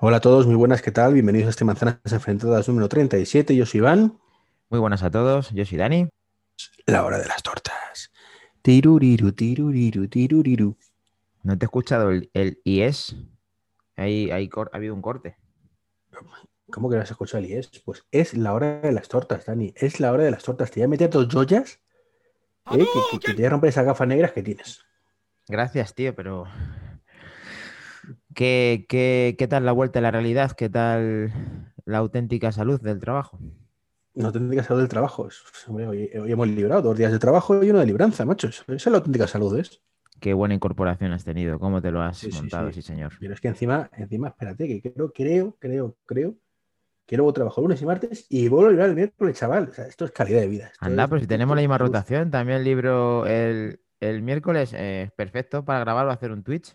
Hola a todos, muy buenas, ¿qué tal? Bienvenidos a este Manzanas Enfrentadas número 37. Yo soy Iván. Muy buenas a todos, yo soy Dani. La hora de las tortas. Tiruriru, tiruriru, tiruriru. ¿No te he escuchado el, el IES? Ahí, ahí cor- ha habido un corte. ¿Cómo que no has escuchado el IES? Pues es la hora de las tortas, Dani. Es la hora de las tortas. Te voy a meter dos joyas ¿eh? que, que- que te voy a romper esas gafas negras que tienes. Gracias, tío, pero. ¿Qué, qué, qué tal la vuelta a la realidad? ¿Qué tal la auténtica salud del trabajo? No auténtica salud del trabajo. Hombre, hoy, hoy hemos librado dos días de trabajo y uno de libranza, macho. Esa es la auténtica salud, ¿es? Qué buena incorporación has tenido. ¿Cómo te lo has Sí, montado? sí. Sí, señor. Pero es que encima, encima, espérate, que creo, creo, creo, creo que luego trabajo lunes y martes y vuelvo a librar el miércoles, chaval. O sea, esto es calidad de vida. Anda, es- pues si tenemos la misma rotación, también libro el, el miércoles, eh, perfecto para grabar o hacer un Twitch.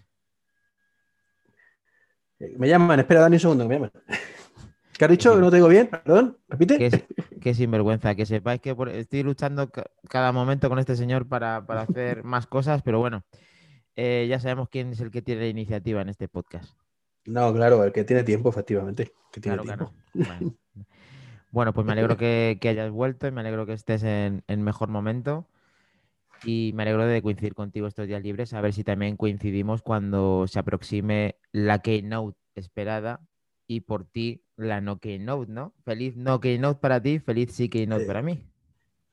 Me llaman, espera, Dani, un segundo, que me llaman. ¿Qué has dicho? Sí. ¿No te digo bien? ¿Perdón? ¿Repite? Qué, qué sinvergüenza, que sepáis que por- estoy luchando ca- cada momento con este señor para, para hacer más cosas, pero bueno, eh, ya sabemos quién es el que tiene la iniciativa en este podcast. No, claro, el que tiene tiempo, efectivamente. Que tiene Claro, tiempo. claro. Bueno. Bueno, pues me alegro que, que hayas vuelto y me alegro que estés en, en mejor momento. Y me alegro de coincidir contigo estos días libres, a ver si también coincidimos cuando se aproxime la Keynote esperada y por ti la no Keynote, ¿no? Feliz no Keynote para ti, feliz sí Keynote Eh, para mí.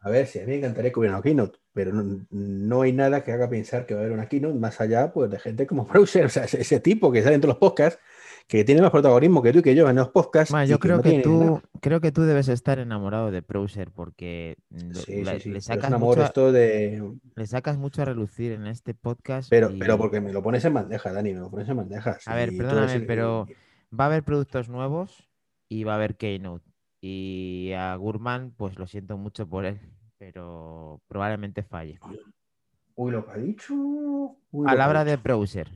A ver, si a mí me encantaría que hubiera una keynote, pero no, no hay nada que haga pensar que va a haber una keynote más allá pues, de gente como Browser, o sea, ese, ese tipo que sale en todos los podcasts, que tiene más protagonismo que tú y que yo en los podcasts. Yo que creo no que nada. tú, creo que tú debes estar enamorado de Browser porque lo- Sí, la- sí, sí. le sacas mucho a- esto de. le sacas mucho a relucir en este podcast. Pero, y- pero porque me lo pones en bandeja, Dani, me lo pones en bandeja. A ver, perdóname, ese- pero va a haber productos nuevos y va a haber Keynote. Y a Gurman, pues lo siento mucho por él, pero probablemente falle. Uy, lo que ha dicho. Uy, lo que ha Palabra de. Browser.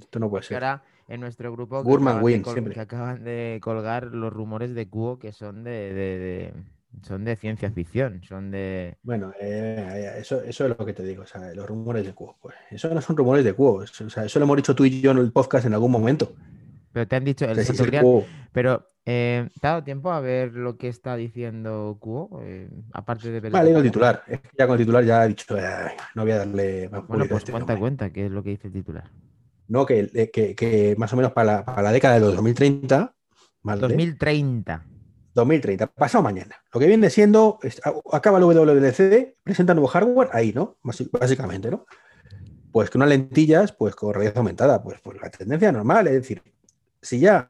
Esto no puede ser. ahora en nuestro grupo que Gurman acaban, win, que acaban de colgar los rumores de Cubo que son de, de- de- son de ciencia ficción, son de... Bueno, eh, eh, eso, eso es lo que te digo, o sea, los rumores de cubo. Pues, eso no son rumores de cubo, eso, o sea, eso lo hemos dicho tú y yo en el podcast en algún momento. Pero te han dicho el cubo. Pero eh, ¿te ha dado tiempo a ver lo que está diciendo Cubo? Eh, aparte de ver Vale, el titular. Es que ya con el titular ya he dicho, "Ay, no voy a darle más Bueno, pues este cuenta, hombre". cuenta, qué es lo que dice el titular. No, que, eh, que, que más o menos para la, para la década de los 2030, ¿vale? 2030. 2030, pasado mañana. Lo que viene siendo, es- acaba el WWDC, presenta nuevo hardware, ahí, ¿no? Básicamente, ¿no? Pues que unas lentillas, pues con realidad aumentada, pues, pues la tendencia normal, es decir, si ya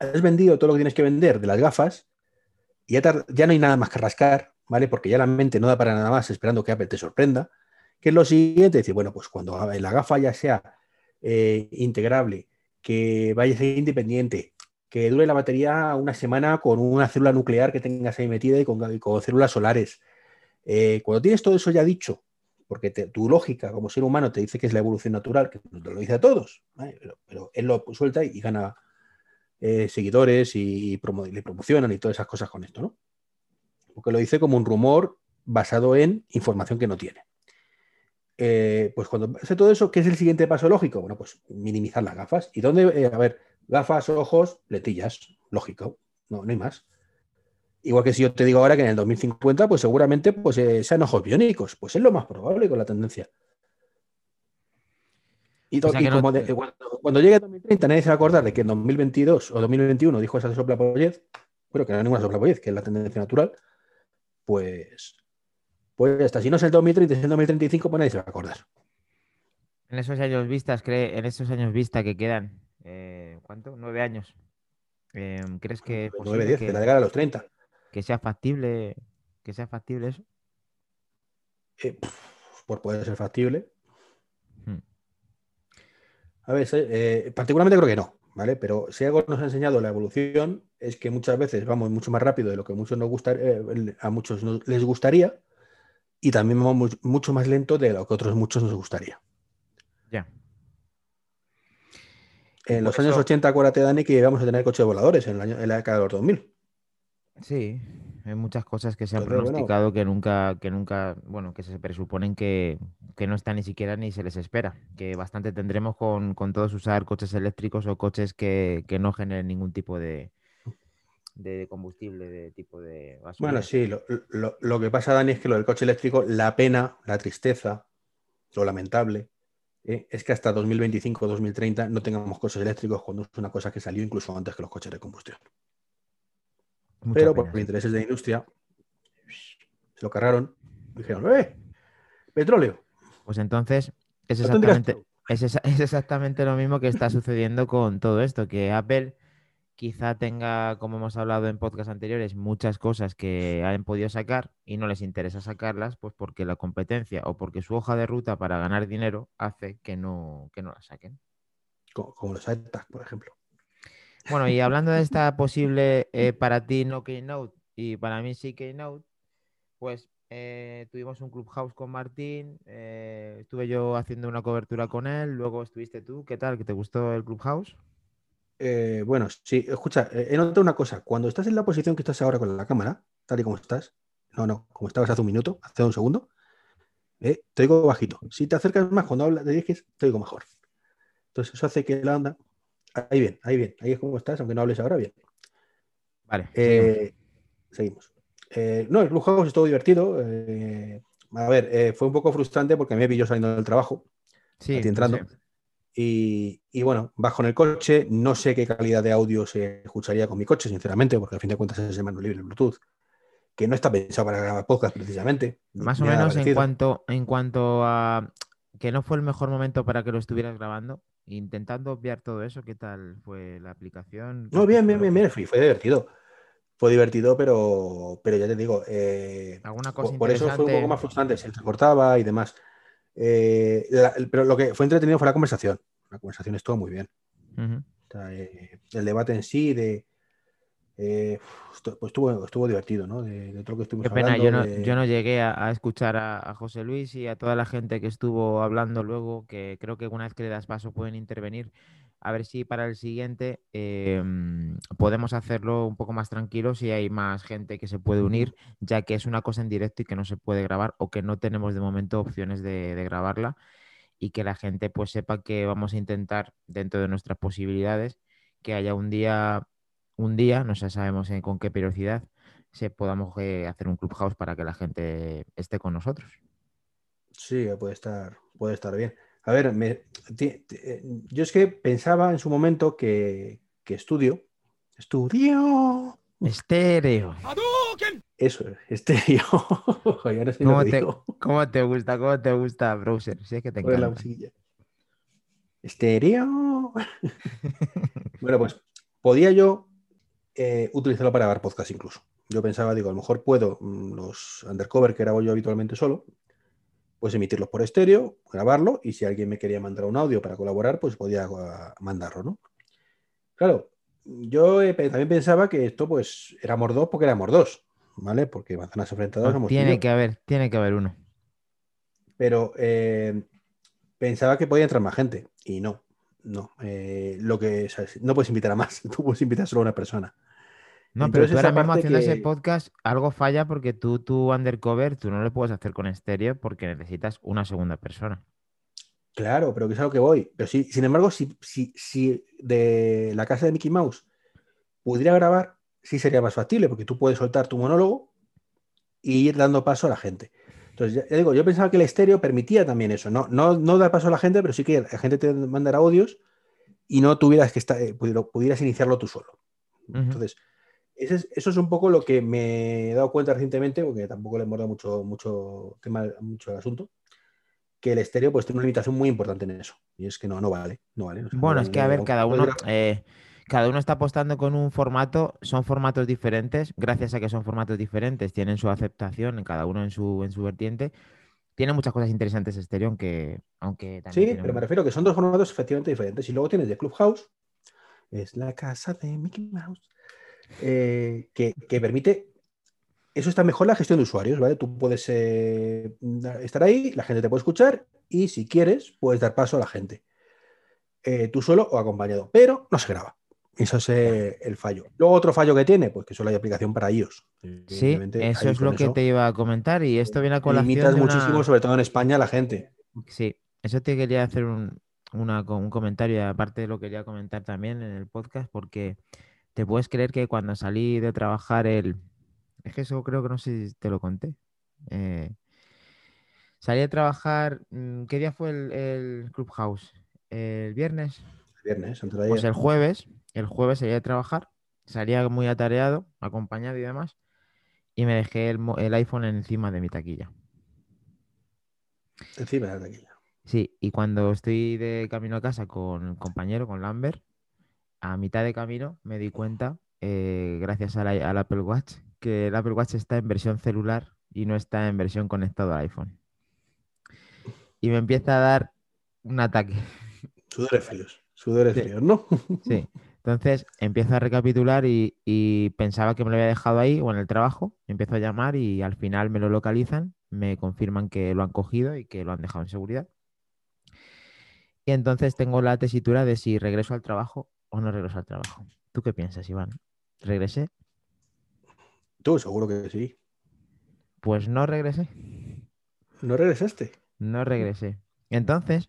has vendido todo lo que tienes que vender de las gafas, y ya, ya no hay nada más que rascar, ¿vale? Porque ya la mente no da para nada más esperando que Apple te sorprenda, que es lo siguiente, decir, bueno, pues cuando la gafa ya sea eh, integrable, que vaya a ser independiente, que dure la batería una semana con una célula nuclear que tengas ahí metida y con, células solares. Eh, cuando tienes todo eso ya dicho, porque te- tu lógica como ser humano te dice que es la evolución natural, que nos lo dice a todos, pero, él lo suelta y, gana eh, seguidores y le promocionan y todas esas cosas con esto, ¿no? Porque lo dice como un rumor basado en información que no tiene. Eh, pues cuando hace todo eso, ¿qué es el siguiente paso lógico? Bueno, pues minimizar las gafas. ¿Y dónde? eh, a ver, gafas, ojos, lentillas, lógico, no, no hay más. Igual que si yo te digo ahora que en el 2050, pues seguramente pues, eh, sean ojos biónicos, pues es lo más probable con la tendencia. Y, O sea y no- como de- cuando, cuando llegue el 2030 nadie se va a acordar de que en 2022 o 2021 dijo esa soplapollez, pero que no hay ninguna soplapollez, que es la tendencia natural, pues, pues hasta si no es el 2030, es el 2035, pues nadie se va a acordar. En esos años vistas, cree, en esos años vista que quedan, eh, ¿cuánto? Nueve años. Eh, ¿Crees que es 9, posible 10, que, de la década de los 30. que sea factible, que sea factible eso? Eh, por poder ser factible. Hmm. A ver, eh, particularmente creo que no, ¿vale? Pero si algo nos ha enseñado la evolución es que muchas veces vamos mucho más rápido de lo que a muchos, nos gusta, eh, a muchos nos- les gustaría y también vamos mu- mucho más lento de lo que a otros muchos nos gustaría. Ya. En por los años eso- 80, acuérdate, Dani, que íbamos a tener coches voladores en, el año, en la década de los 2000. Sí, hay muchas cosas que se han pronosticado que nunca, que nunca, bueno, que se presuponen que, no están ni siquiera ni se les espera. Que bastante tendremos con, todos usar coches eléctricos o coches que, no generen ningún tipo de, de combustible, de tipo de Bueno, sí, lo, que pasa, Dani, es que lo del coche eléctrico, la pena, la tristeza, lo lamentable, ¿eh? es que hasta 2025-2030 no tengamos coches eléctricos cuando es una cosa que salió incluso antes que los coches de combustión. Pero por intereses de la industria, se lo cargaron. Dijeron, ¡eh! Petróleo. Pues entonces es exactamente, es, es exactamente lo mismo que está sucediendo con todo esto, que Apple quizá tenga, como hemos hablado en podcast anteriores, muchas cosas que han podido sacar y no les interesa sacarlas, pues porque la competencia o porque su hoja de ruta para ganar dinero hace que no, que no la saquen. Como, los iTags, por ejemplo. Bueno, y hablando de esta posible eh, para ti no Keynote y para mí sí Keynote, pues eh, tuvimos un Clubhouse con Martín, eh, estuve yo haciendo una cobertura con él, luego estuviste tú, ¿qué tal? ¿Que te gustó el Clubhouse? Bueno, sí, escucha, he notado una cosa, cuando estás en la posición que estás ahora con la cámara, tal y como estás, no, no, como estabas hace un minuto, hace un segundo, te oigo bajito. Si te acercas más cuando hablas, te diriges, te oigo mejor. Entonces eso hace que la onda Ahí bien, ahí bien, ahí es como estás, aunque no hables ahora bien. Vale. Eh, seguimos. Eh, no, el Clubhouse estuvo divertido. Eh, a ver, fue un poco frustrante porque me pilló saliendo del trabajo. Sí. entrando. Y, bueno, bajo en el coche. No sé qué calidad de audio se escucharía con mi coche, sinceramente, porque al fin de cuentas es el mando libre Bluetooth, que no está pensado para grabar podcast precisamente. Más o menos en cuanto, en cuanto a que no fue el mejor momento para que lo estuvieras grabando. Intentando obviar todo eso, ¿qué tal fue la aplicación? No, bien, bien, bien, bien, fue divertido. Fue divertido, pero, pero ya te digo, eh, ¿Alguna cosa por, eso fue un poco más frustrante, se cortaba y demás. Eh, pero lo que fue entretenido fue la conversación. La conversación estuvo muy bien. Eh, el debate en sí de, eh, pues estuvo, estuvo divertido, ¿no? De, de que Qué pena, yo, no, yo no llegué a, escuchar a, José Luis y a toda la gente que estuvo hablando luego, que creo que una vez que le das paso pueden intervenir. A ver si para el siguiente em, podemos hacerlo un poco más tranquilo si hay más gente que se puede unir, ya que es una cosa en directo y que no se puede grabar o que no tenemos de momento opciones de, grabarla y que la gente pues sepa que vamos a intentar dentro de nuestras posibilidades que haya un día un día, no sabemos con qué periodicidad, se podamos eh, hacer un clubhouse para que la gente esté con nosotros. Sí, puede estar, puede estar bien. A ver, eh, yo es que pensaba en su momento que, estudio, estudio. Estéreo. Eso es, estéreo. ¿Cómo, te, ¿Cómo, te, gusta? ¿Cómo te gusta, browser? Sí, que te encanta. Estéreo. bueno, pues podía yo eh, utilizarlo para grabar podcast incluso. Yo pensaba, digo, a lo mejor puedo mm, los undercover que grabo yo habitualmente solo, pues emitirlos por estéreo, grabarlo y si alguien me quería mandar un audio para colaborar, pues podía ah, mandarlo, ¿no? Claro, yo también pensaba que esto pues éramos dos porque éramos dos, ¿vale? Porque manzanas enfrentadas somos Tiene que haber, tiene que haber uno. Pero eh, pensaba que podía entrar más gente y no, no. Eh, lo que no puedes invitar a más, tú puedes invitar solo a una persona. No, pero tú ahora mismo haciendo ese podcast, algo falla porque tú, tu undercover, tú no lo puedes hacer con estéreo porque necesitas una segunda persona. Claro, pero que es a lo que voy. Pero sí, sin embargo, si, si, si de la casa de Mickey Mouse pudiera grabar, sí sería más factible, porque tú puedes soltar tu monólogo y ir dando paso a la gente. Entonces, ya, digo, yo pensaba que el estéreo permitía también eso, no, no, no dar paso a la gente, pero sí que la gente te mandara audios y no tuvieras que estar, eh, pudieras iniciarlo tú solo. Entonces, eso es un poco lo que me he dado cuenta recientemente, porque tampoco le hemos dado mucho, mucho tema, mucho al asunto, que el estéreo pues tiene una limitación muy importante en eso. Y es que no, no vale, no vale. bueno, es que a ver, cada uno, eh, cada uno está apostando con un formato, son formatos diferentes, gracias a que son formatos diferentes, tienen su aceptación, en cada uno en su, en su vertiente. Tiene muchas cosas interesantes estéreo, aunque, aunque Sí, pero me refiero a que son dos formatos efectivamente diferentes. Y luego tienes de Clubhouse, es la casa de Mickey Mouse eh, que, permite, eso está mejor la gestión de usuarios, ¿vale? Tú puedes eh, estar ahí, la gente te puede escuchar y si quieres puedes dar paso a la gente, eh, tú solo o acompañado, pero no se graba. Eso es el fallo. Luego otro fallo que tiene, pues que solo hay aplicación para iOS. Sí, eso es lo que te iba a comentar y esto viene a colación Limitas de una- muchísimo, sobre todo en España, la gente. Sí, eso te quería hacer un, una un comentario y aparte lo quería comentar también en el podcast porque te puedes creer que cuando salí de trabajar el... Es que eso creo que no sé si te lo conté. Eh, salí a trabajar... mm, ¿Qué día fue el, el Clubhouse? ¿El viernes? Viernes, antes de Pues ayer. el jueves, el jueves salí a trabajar, salía muy atareado, acompañado y demás, y me dejé el, el iPhone encima de mi taquilla. Encima de la taquilla. Sí, y cuando estoy de camino a casa con el compañero, con Lambert, a mitad de camino me di cuenta, eh, gracias a la- al Apple Watch, que el Apple Watch está en versión celular y no está en versión conectado al iPhone. Y me empieza a dar un ataque. Sudores fríos. Sudores Sí. fríos, ¿no? Sí. Entonces empiezo a recapitular y, y pensaba que me lo había dejado ahí o en el trabajo. Empiezo a llamar y al final me lo localizan, me confirman que lo han cogido y que lo han dejado en seguridad. Y entonces tengo la tesitura de si regreso al trabajo o no regreso al trabajo. ¿Tú qué piensas, Iván? ¿Regresé? Tú, seguro que sí. Pues no regresé. ¿No regresaste? No regresé. Entonces,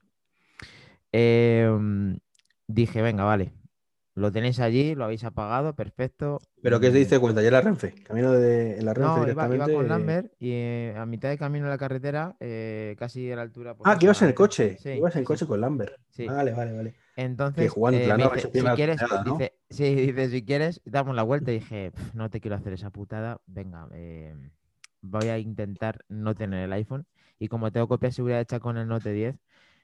em, dije, venga, vale. Lo tenéis allí, lo habéis apagado, perfecto. ¿Pero qué se diste cuenta? Ya en la Renfe. Camino de en la Renfe No, iba, directamente. iba con eh, Lambert y eh, a mitad de camino de la carretera, eh, casi a la altura. Ah, que ibas en el coche. Sí, ibas en sí, coche con Lambert. Sí. Vale, vale, vale. Entonces, eh, dice, si quieres, tonelada, ¿no? dice, sí, dice, si quieres, damos la vuelta. Y dije, "Pf, no te quiero hacer esa putada. Venga, eh, voy a intentar no tener el iPhone. Y como tengo copia de seguridad hecha con el Note 10,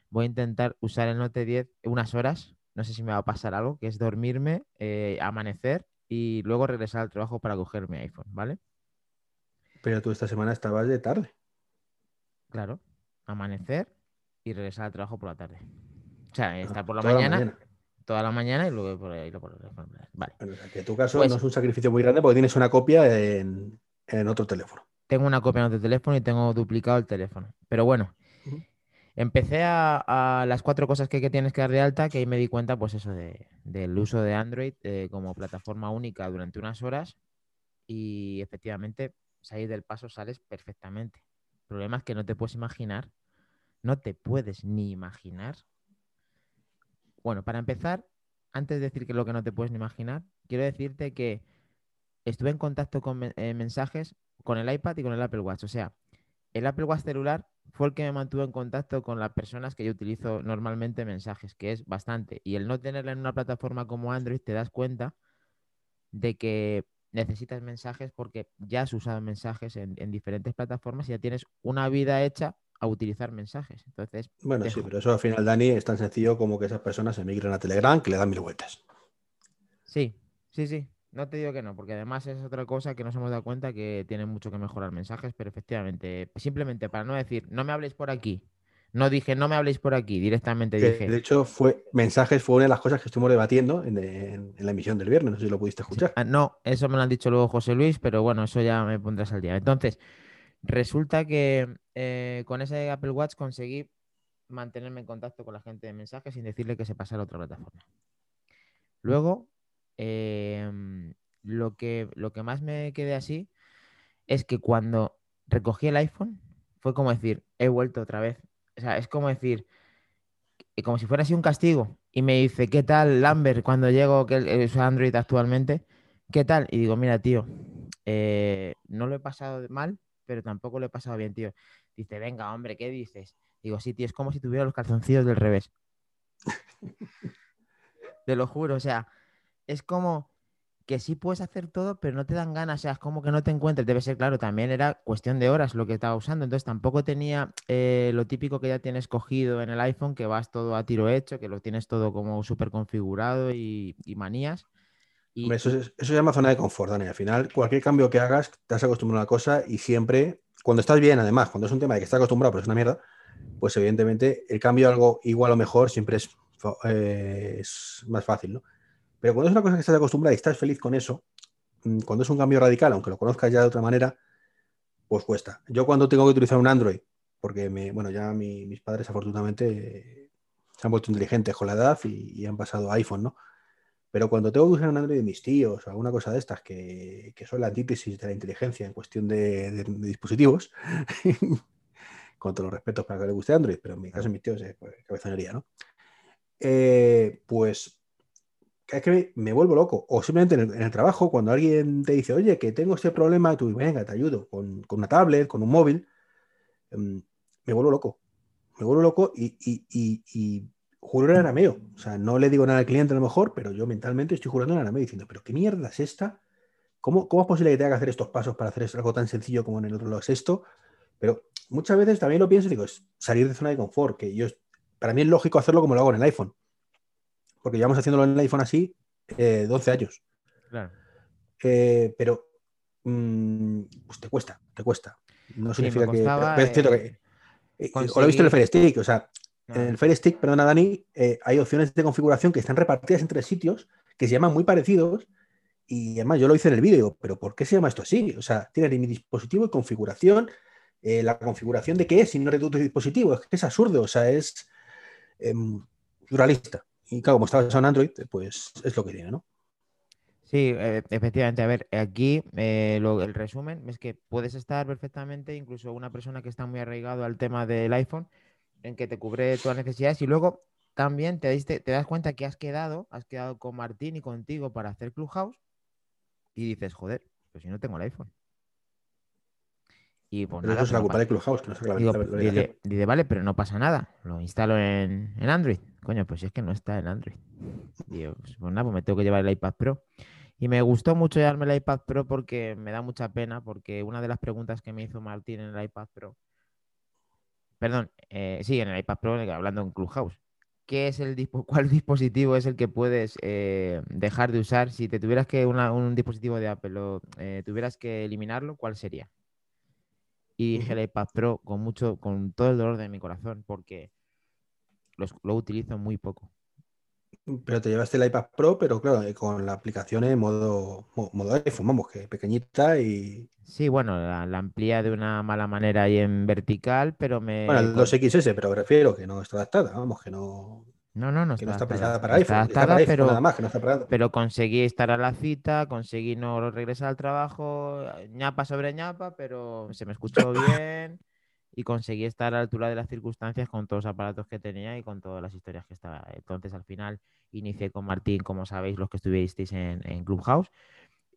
voy a intentar usar el Note 10 unas horas. No sé si me va a pasar algo, que es dormirme, eh, amanecer y luego regresar al trabajo para coger mi iPhone, ¿vale? Pero tú esta semana estabas de tarde. Claro, amanecer y regresar al trabajo por la tarde. O sea, estar por la Ah, Toda mañana, toda la mañana y luego por ahí. por- por- Vale. Que en tu caso Pues- no es un sacrificio muy grande porque tienes una copia en, en otro teléfono. Tengo una copia en otro teléfono y tengo duplicado el teléfono. Pero bueno, empecé a, a las cuatro cosas que, que tienes que dar de alta, que ahí me di cuenta, pues eso, de- del uso de Android eh, como plataforma única durante unas horas y efectivamente salir del paso sales perfectamente. El problema es que no te puedes imaginar, no te puedes ni imaginar. Bueno, para empezar, antes de decir que lo que no te puedes ni imaginar, quiero decirte que estuve en contacto con eh, mensajes con el iPad y con el Apple Watch. O sea, el Apple Watch celular fue el que me mantuvo en contacto con las personas que yo utilizo normalmente mensajes, que es bastante. Y el no tenerla en una plataforma como Android, te das cuenta de que necesitas mensajes porque ya has usado mensajes en, en diferentes plataformas y ya tienes una vida hecha a utilizar mensajes. Entonces, Bueno, sí, pero eso al final, Dani, es tan sencillo como que esas personas emigren a Telegram que le dan mil vueltas. Sí, sí, sí. No te digo que no, porque además es otra cosa que nos hemos dado cuenta que tiene mucho que mejorar mensajes, pero efectivamente, simplemente para no decir, no me habléis por aquí, no dije, no me habléis por aquí, directamente Que, dije. de hecho, fue mensajes fue una de las cosas que estuvimos debatiendo en, en- en la emisión del viernes. No sé si lo pudiste escuchar. Ah, no, eso me lo han dicho luego José Luis, pero bueno, eso ya me pondrás al día. Entonces, resulta que eh, con ese Apple Watch conseguí mantenerme en contacto con la gente de mensajes sin decirle que se pasara a otra plataforma. Luego, em, lo que, lo que más me quedé así es que cuando recogí el iPhone fue como decir, he vuelto otra vez. O sea, es como decir, y como si fuera así un castigo. Y me dice, ¿qué tal, Lambert, cuando llego, que usa Android actualmente? ¿Qué tal? Y digo, mira, tío, eh, no lo he pasado mal, pero tampoco lo he pasado bien, tío. Dice, venga, hombre, ¿qué dices? Digo, sí, tío, es como si tuviera los calzoncillos del revés. Te lo juro, o sea, es como que sí puedes hacer todo, pero no te dan ganas, o sea, es como que no te encuentres. Debe ser, claro, también era cuestión de horas lo que estaba usando, entonces tampoco tenía eh, lo típico que ya tienes cogido en el iPhone, que vas todo a tiro hecho, que lo tienes todo como súper configurado y, y manías. Eso, es- eso se llama zona de confort, Dani. Al final, cualquier cambio que hagas, te has acostumbrado a una cosa y siempre, cuando estás bien, además, cuando es un tema de que estás acostumbrado, pero es una mierda, pues evidentemente el cambio a algo igual o mejor siempre es, eh, más fácil, ¿no? Pero cuando es una cosa que estás acostumbrado y estás feliz con eso, mm, cuando es un cambio radical, aunque lo conozcas ya de otra manera, pues cuesta. Yo cuando tengo que utilizar un Android, porque me, bueno, ya mi- mis padres afortunadamente se han vuelto inteligentes con la edad y, y han pasado a iPhone, ¿no? Pero cuando tengo que usar un Android de mis tíos o alguna cosa de estas que, son la antítesis de la inteligencia en cuestión de, dispositivos, con todos los respetos para que le guste Android, pero en mi caso mis tíos es pues, cabezonería, ¿no? Eh, pues es que me, vuelvo loco. O simplemente en el, trabajo, cuando alguien te dice, oye, que tengo este problema, tú, venga, te ayudo, con, una tablet, con un móvil, em, me vuelvo loco. Me vuelvo loco y, y, juro en arameo. O sea, no le digo nada al cliente a lo mejor, pero yo mentalmente estoy jurando en arameo diciendo, pero ¿qué mierda es esta? ¿Cómo, ¿Cómo es posible que tenga que hacer estos pasos para hacer algo tan sencillo como en el otro lado es esto? Pero muchas veces también lo pienso y digo, es salir de zona de confort, que yo, para mí es lógico hacerlo como lo hago en el iPhone porque llevamos haciéndolo en el iPhone así 12 eh, años. Claro. Eh, pero mm, pues te cuesta, te cuesta. No significa que. es cierto que. Eh, o lo he visto en el Fire Stick, o sea, en el Fire Stick, perdona Dani, hay opciones de configuración que están repartidas en tres sitios que se llaman muy parecidos. Y además yo lo hice en el vídeo, pero ¿por qué se llama esto así? O sea, tiene mi dispositivo y configuración. la configuración de qué es si no reduce el dispositivo. Es que es absurdo, o sea, es pluralista. Y claro, como está basado en Android, pues es lo que tiene, ¿no? Sí, eh, efectivamente. A ver, aquí eh, el resumen es que puedes estar perfectamente, incluso una persona que está muy arraigado al tema del iPhone, en que te cubre todas las necesidades y luego también te, diste, te das cuenta que has quedado, has quedado con Martín y contigo para hacer Clubhouse y dices, joder, pues si no tengo el iPhone. Y pues eso es la culpa de Clubhouse, que no sé dice, dice, vale, pero no pasa nada, lo instalo en, en Android. Coño, pues es que no está en Android. Digo, pues, pues, nada, pues me tengo que llevar el iPad Pro. Y me gustó mucho llevarme el iPad Pro porque me da mucha pena, porque una de las preguntas que me hizo Martín en el iPad Pro, perdón, eh, sí, en el iPad Pro, hablando en Clubhouse, ¿qué es el ¿cuál dispositivo es el que puedes eh, dejar de usar? Si te tuvieras que un dispositivo de Apple o eh, tuvieras que eliminarlo, ¿cuál sería? Y dije el iPad Pro con mucho, con todo el dolor de mi corazón, porque lo utilizo muy poco. Pero te llevaste el iPad Pro, pero claro, eh, con la aplicación en modo, modo iPhone, vamos, que pequeñita y. Sí, bueno, la, amplía de una mala manera ahí en vertical, pero me. Bueno, el 2XS, pero refiero que no está adaptada, vamos, que no. No, no, no está, no está pensada para iPhone. Adaptada, pero, nada más, que no está para... pero conseguí estar a la cita, conseguí no regresar al trabajo, ñapa sobre ñapa, pero se me escuchó bien y conseguí estar a la altura de las circunstancias con todos los aparatos que tenía y con todas las historias que estaba. Entonces, al final, inicié con Martín, como sabéis, los que estuvisteis en, en Clubhouse.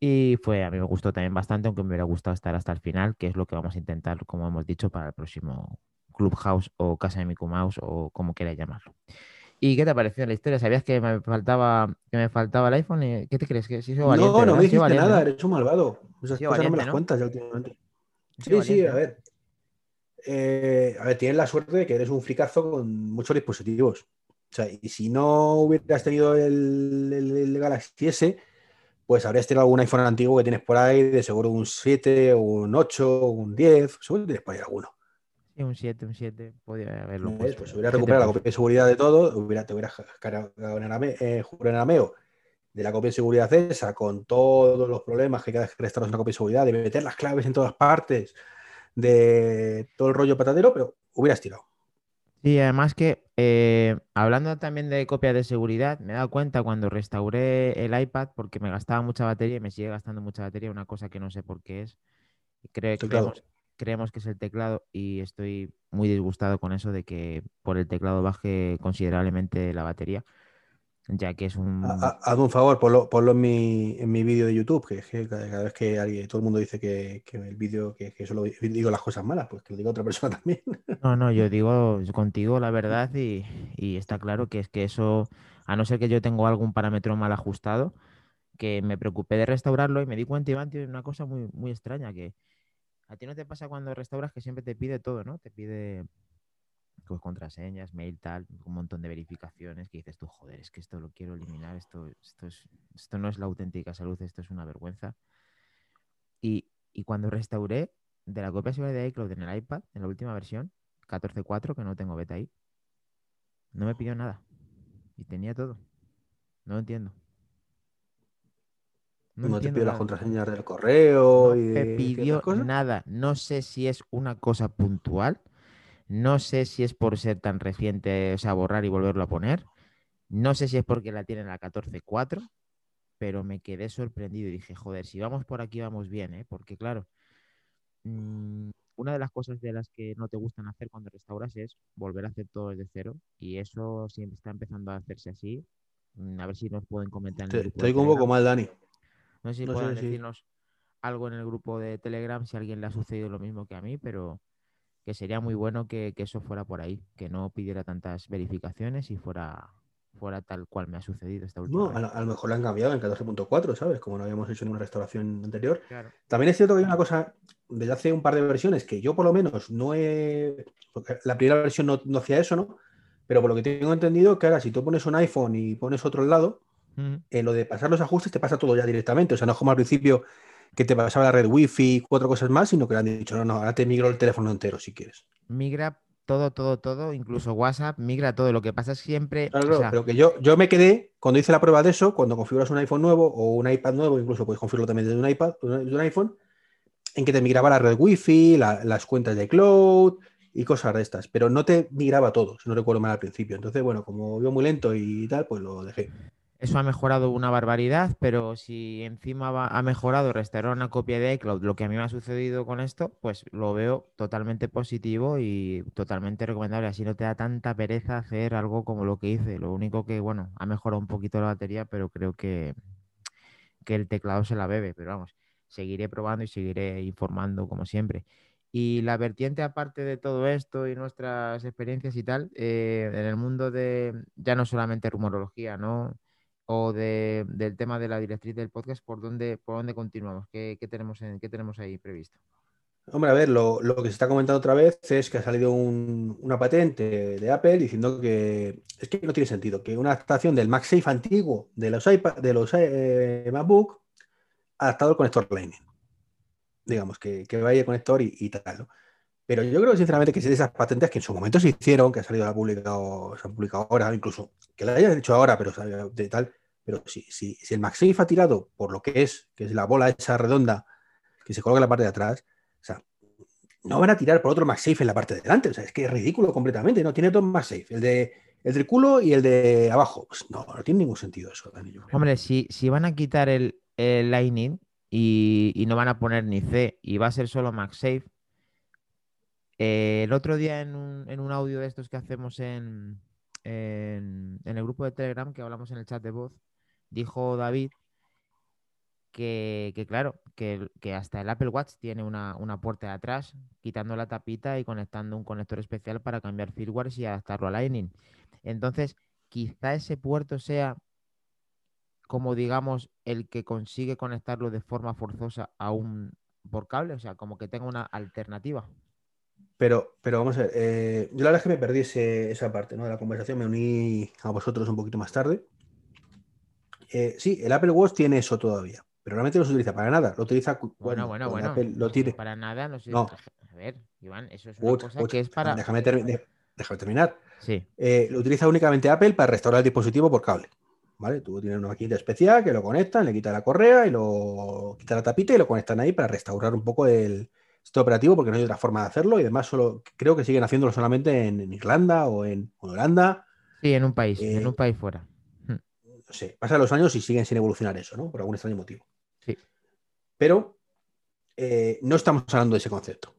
Y fue, a mí me gustó también bastante, aunque me hubiera gustado estar hasta el final, que es lo que vamos a intentar, como hemos dicho, para el próximo Clubhouse o Casa de Mickey Mouse o como queráis llamarlo. ¿Y qué te pareció la historia? ¿Sabías que me faltaba, que me faltaba el iPhone? ¿Qué te crees? ¿Que si no, no me dijiste nada, eres un malvado. Esas cosas no me las cuentas ya últimamente. Sí, sí, a ver. Eh, a ver, tienes la suerte de que eres un fricazo con muchos dispositivos. O sea, y si no hubieras tenido el, Galaxy S, pues habrías tenido algún iPhone antiguo que tienes por ahí, de seguro un 7, un 8, un 10, seguro tienes por ahí alguno. Sí, un 7, un 7, podría haberlo. Puesto. Pues hubieras recuperado la copia de seguridad de todo, hubiera, te hubieras cargado en eh, Arameo de la copia de seguridad esa, con todos los problemas que cada vez que una copia de seguridad, de meter las claves en todas partes, de todo el rollo patadero, pero hubieras tirado. Sí, además que eh, hablando también de copias de seguridad, me he dado cuenta cuando restauré el iPad porque me gastaba mucha batería y me sigue gastando mucha batería, una cosa que no sé por qué es. creemos, creemos, que es el teclado y estoy muy disgustado con eso de que por el teclado baje considerablemente la batería ya que es un... Haz un favor, ponlo, en mi, en mi vídeo de YouTube, que, cada, vez que alguien, todo el mundo dice que, el vídeo, que, solo digo las cosas malas, pues que lo diga otra persona también. No, no, yo digo contigo la verdad y, está claro que es que eso, a no ser que yo tengo algún parámetro mal ajustado, que me preocupé de restaurarlo y me di cuenta, Iván, de una cosa muy, muy extraña, que a ti no te pasa cuando restauras que siempre te pide todo, ¿no? Te pide pues, contraseñas, mail, tal, un montón de verificaciones que dices tú, joder, es que esto lo quiero eliminar, esto, esto, es, esto no es la auténtica salud, esto es una vergüenza. Y, cuando restauré de la copia de iCloud en el iPad, en la última versión, 14.4, que no tengo beta ahí, no me pidió nada. Y tenía todo. No lo entiendo. No, te pidió las contraseñas del correo. No me pidió nada. No sé si es una cosa puntual no sé si es por ser tan reciente, o sea, borrar y volverlo a poner. No sé si es porque la tienen la 14.4, pero me quedé sorprendido y dije, joder, si vamos por aquí vamos bien, ¿eh? Porque claro, mm, una de las cosas de las que no te gustan hacer cuando restauras es volver a hacer todo desde cero y eso siempre está empezando a hacerse así. Mm, a ver si nos pueden comentar en el grupo. Estoy un poco mal, Dani. No sé si pueden decirnos algo en el grupo de Telegram si a alguien le ha sucedido lo mismo que a mí, pero que sería muy bueno que, que eso fuera por ahí, que no pidiera tantas verificaciones y fuera fuera tal cual me ha sucedido esta última. No, a, lo mejor lo han cambiado en 14.4, ¿sabes? Como lo habíamos hecho en una restauración anterior. También es cierto que hay una cosa desde hace un par de versiones que yo por lo menos no he... la primera versión no, hacía eso, ¿no? Pero por lo que tengo entendido, que ahora si tú pones un iPhone y pones otro al lado, en lo de pasar los ajustes te pasa todo ya directamente. O sea, no es como al principio que te pasaba la red Wi-Fi cuatro cosas más, sino que le han dicho, no, no, ahora te migro el teléfono entero si quieres. Migra todo, todo, todo, incluso WhatsApp, migra todo. Lo que pasa siempre. Claro, pero que yo, yo me quedé, cuando hice la prueba de eso, cuando configuras un iPhone nuevo o un iPad nuevo, incluso puedes configurarlo también desde un iPad, desde un iPhone, en que te migraba la red Wi-Fi, las cuentas de cloud y cosas de estas, pero no te migraba todo, si no recuerdo mal al principio. Entonces, bueno, como vio muy lento y tal, pues lo dejé. Eso ha mejorado una barbaridad, pero si encima ha mejorado restaurar una copia de iCloud, lo que a mí me ha sucedido con esto, pues lo veo totalmente positivo y totalmente recomendable. Así no te da tanta pereza hacer algo como lo que hice. Lo único que, bueno, ha mejorado un poquito la batería, pero creo que, que el teclado se la bebe. Pero vamos, seguiré probando y seguiré informando como siempre. Y la vertiente aparte de todo esto y nuestras experiencias y tal, eh, en el mundo de ya no solamente rumorología, ¿no? O de, del tema de la directriz del podcast, ¿por dónde, por dónde continuamos? ¿Qué, tenemos en, ¿Qué tenemos ahí previsto? Hombre, a ver, lo, que se está comentando otra vez es que ha salido una patente de Apple diciendo que es que no tiene sentido, que una adaptación del MagSafe antiguo de los, iPad, de los eh, MacBook adaptado al conector Lightning. Digamos, que, que vaya el conector y, tal, Pero yo creo sinceramente que si esas patentes que en su momento se hicieron, que ha salido a publicado, se han publicado ahora, incluso que la hayan hecho ahora, pero de tal, pero si, si, si el MagSafe ha tirado por lo que es, que es la bola esa redonda que se coloca en la parte de atrás, o sea, no van a tirar por otro MagSafe en la parte de delante. O sea, es que es ridículo completamente. No tiene dos MagSafe, el de el del culo y el de abajo. Pues no, no tiene ningún sentido eso, Hombre, si, si van a quitar el, Lightning y, y, no van a poner ni C y va a ser solo MagSafe. Eh, el otro día en un, en un audio de estos que hacemos en, en, el grupo de Telegram que hablamos en el chat de voz, dijo David que, claro, que, hasta el Apple Watch tiene una, puerta de atrás, quitando la tapita y conectando un conector especial para cambiar firmware y adaptarlo a Lightning. Entonces, quizá ese puerto sea como digamos el que consigue conectarlo de forma forzosa a un por cable, o sea, como que tenga una alternativa. Pero, pero vamos a ver, eh, yo la verdad es que me perdí esa parte ¿no? de la conversación, me uní a vosotros un poquito más tarde. Eh, sí, el Apple Watch tiene eso todavía, pero realmente no se utiliza para nada. Lo utiliza bueno, bueno, bueno. lo tiene. Para nada, no sé. A ver, Iván, eso es una cosa que es para. Déjame, terminar. Sí. Eh, lo utiliza únicamente Apple para restaurar el dispositivo por cable. ¿Vale? Tú tienes una maquinita especial que lo conectan, le quitan la correa y lo quita la tapita y lo conectan ahí para restaurar un poco el sistema operativo porque no hay otra forma de hacerlo y además solo creo que siguen haciéndolo solamente en, Irlanda o en, Holanda. Sí, en un país, en un eh, país fuera sé, pasan los años y siguen sin evolucionar eso, ¿no? Por algún extraño motivo. Sí. Pero eh, no estamos hablando de ese concepto.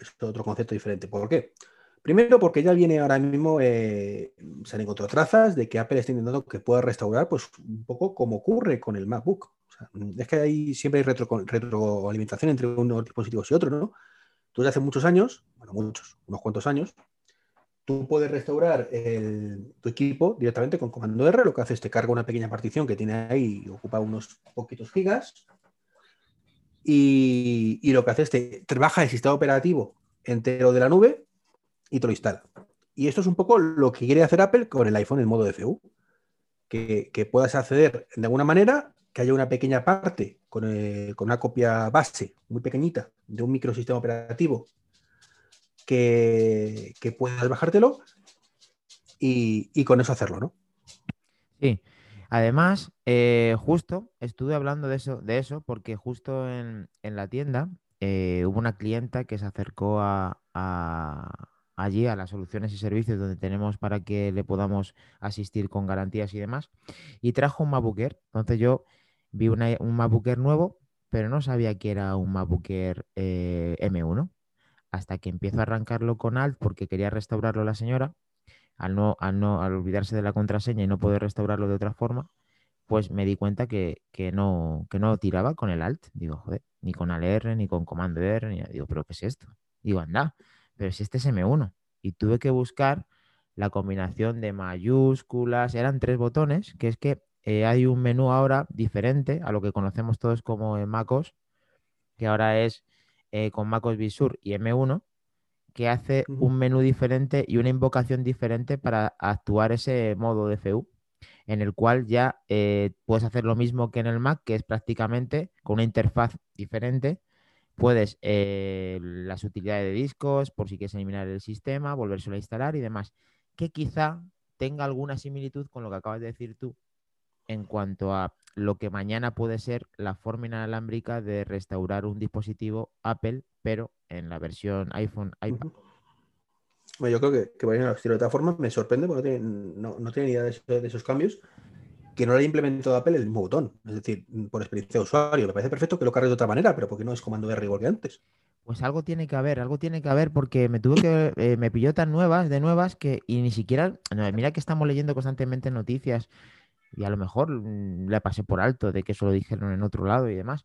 Es otro concepto diferente. ¿Por qué? Primero, porque ya viene ahora mismo, eh, se han encontrado trazas de que Apple está intentando que pueda restaurar, pues un poco como ocurre con el MacBook. es que ahí siempre hay retroalimentación entre unos dispositivos y otros, ¿no? Entonces, hace muchos años, bueno, muchos, unos cuantos años, tú puedes restaurar tu equipo directamente con comando R. Lo que hace es te carga una pequeña partición que tiene ahí y ocupa unos poquitos gigas. Y, lo que hace es te, baja el sistema operativo entero de la nube y te lo instala. Y esto es un poco lo que quiere hacer Apple con el iPhone en modo DFU. Que, puedas acceder de alguna manera, que haya una pequeña parte con, con una copia base muy pequeñita de un microsistema operativo que, puedas bajártelo y, con eso hacerlo, ¿no? Sí. Además, eh, justo estuve hablando de eso, de eso porque justo en, la tienda eh, hubo una clienta que se acercó a, allí a las soluciones y servicios donde tenemos para que le podamos asistir con garantías y demás. Y trajo un MacBook Air. Entonces yo vi un MacBook Air nuevo, pero no sabía que era un MacBook Air eh, M1. Hasta que empiezo a arrancarlo con Alt porque quería restaurarlo la señora. Al, no, al, no, al olvidarse de la contraseña y no poder restaurarlo de otra forma, pues me di cuenta que, no, que no tiraba con el Alt. Digo, joder, ni con ALR, ni con comando R, ni... digo, pero ¿qué es esto? Digo, anda, pero si este es M1. Y tuve que buscar la combinación de mayúsculas, eran tres botones, que es que eh, hay un menú ahora diferente a lo que conocemos todos como MacOS, que ahora es eh, con MacOS Visur y M1, que hace un menú diferente y una invocación diferente para actuar ese modo de FU, en el cual ya eh, puedes hacer lo mismo que en el Mac, que es prácticamente con una interfaz diferente, Puedes eh, las utilidades de discos, por si quieres eliminar el sistema, volvérselo a instalar y demás. Que quizá tenga alguna similitud con lo que acabas de decir tú en cuanto a lo que mañana puede ser la forma inalámbrica de restaurar un dispositivo Apple, pero en la versión iPhone, iPad. Bueno, yo creo que, que vayan a de otra forma. Me sorprende porque no, no, tiene ni idea de, de esos cambios que no le haya implementado Apple el mismo botón. Es decir, por experiencia de usuario. Me parece perfecto que lo cargue de otra manera, pero porque no es comando R igual que antes? Pues algo tiene que haber, algo tiene que haber, porque me tuve que, eh, me pilló tan nuevas, de nuevas, que y ni siquiera, mira que estamos leyendo constantemente noticias y a lo mejor mm, le pasé por alto de que eso lo dijeron en otro lado y demás,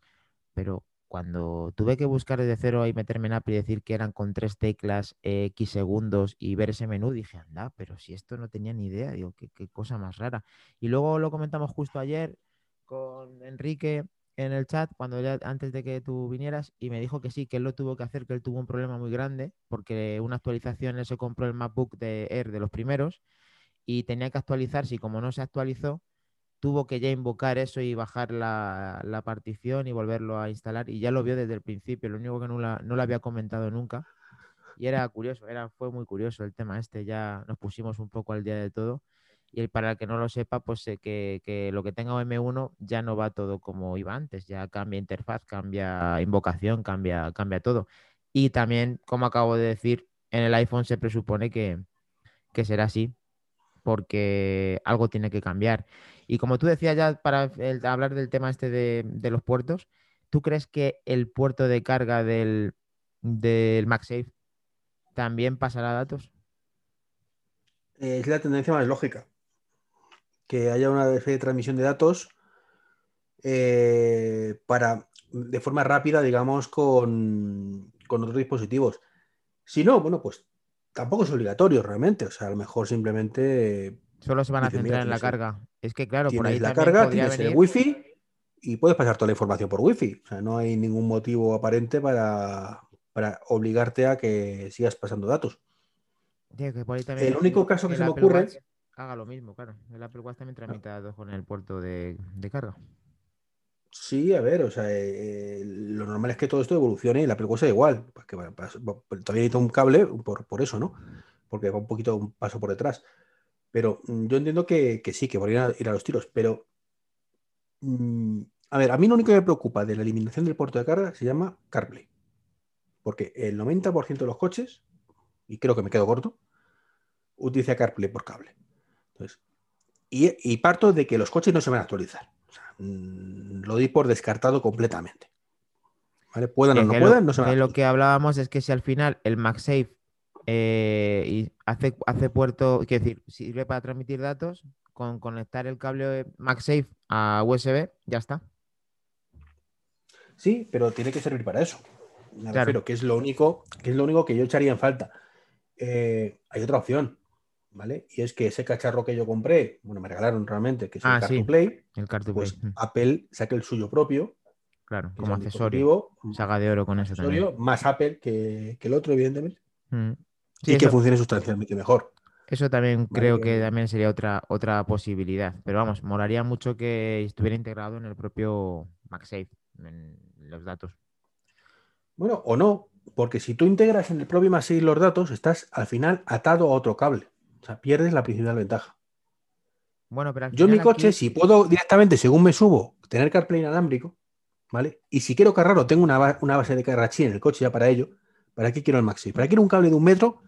pero cuando tuve que buscar desde cero y meterme en Apple y decir que eran con tres teclas X segundos y ver ese menú, dije, anda, pero si esto no tenía ni idea, digo, qué, cosa más rara. Y luego lo comentamos justo ayer con Enrique en el chat, cuando ya antes de que tú vinieras, y me dijo que sí, que él lo tuvo que hacer, que él tuvo un problema muy grande, porque una actualización él se compró el MacBook de Air de los primeros y tenía que actualizarse y como no se actualizó, tuvo que ya invocar eso y bajar la, partición y volverlo a instalar y ya lo vio desde el principio, lo único que no, la, no lo había comentado nunca y era curioso, era, fue muy curioso el tema este, ya nos pusimos un poco al día de todo y para el que no lo sepa, pues sé que, que, lo que tenga M1 ya no va todo como iba antes, ya cambia interfaz, cambia invocación, cambia, cambia todo. Y también, como acabo de decir, en el iPhone se presupone que, que será así, porque algo tiene que cambiar. Y como tú decías ya para hablar del tema este de, los puertos, ¿tú crees que el puerto de carga del, del MagSafe también pasará datos? Es la tendencia más lógica. Que haya una de transmisión de datos eh, para de forma rápida, digamos, con, con otros dispositivos. Si no, bueno, pues tampoco es obligatorio realmente. O sea, a lo mejor simplemente Solo se van a centrar en la carga. Es que, claro, por ahí la carga, tienes el wifi y puedes pasar toda la información por wifi. O sea, no hay ningún motivo aparente para, obligarte a que sigas pasando datos. el único caso que se me ocurre. haga lo mismo, claro. El Apple Watch también transmite datos con el puerto de, carga. Sí, a ver, o sea, eh, lo normal es que todo esto evolucione y el Apple Watch sea igual. Porque, todavía necesita un cable por, por eso, ¿no? Porque va un poquito un paso por detrás. Pero mm, yo entiendo que, sí, que podrían ir a los tiros, pero mm, a ver, a mí lo único que me preocupa de la eliminación del puerto de carga se llama CarPlay. Porque el 90% de los coches, y creo que me quedo corto, utiliza CarPlay por cable. Entonces, y, parto de que los coches no se van a actualizar. Mm, lo di por descartado completamente. ¿Vale? Puedan o no puedan, no se van a Lo que hablábamos es que si al final el MagSafe eh, y hace, hace puerto, quiero decir, sirve para transmitir datos, con conectar el cable MagSafe a USB, ya está. Sí, pero tiene que servir para eso. Me refiero que es lo único, que es lo único que yo echaría en falta. Eh, hay otra opción, ¿vale? Y es que ese cacharro que yo compré, bueno, me regalaron realmente, que es el ah, Play, el pues mm. Apple saque el suyo propio. Claro, como accesorio. Saga de oro con eso también. Más Apple que, el otro, evidentemente. Mm y que funcione sustancialmente mejor. Eso también creo que también sería otra, otra posibilidad. Pero vamos, molaría mucho que estuviera integrado en el propio MagSafe, en los datos. Bueno, o no, porque si tú integras en el propio MagSafe los datos, estás al final atado a otro cable. O sea, pierdes la principal ventaja. Bueno, pero Yo en mi coche, si puedo directamente, según me subo, tener CarPlay inalámbrico, ¿vale? Y si quiero cargarlo, tengo una, una base de carga en el coche ya para ello. ¿Para qué quiero el MagSafe? ¿Para qué quiero un cable de un metro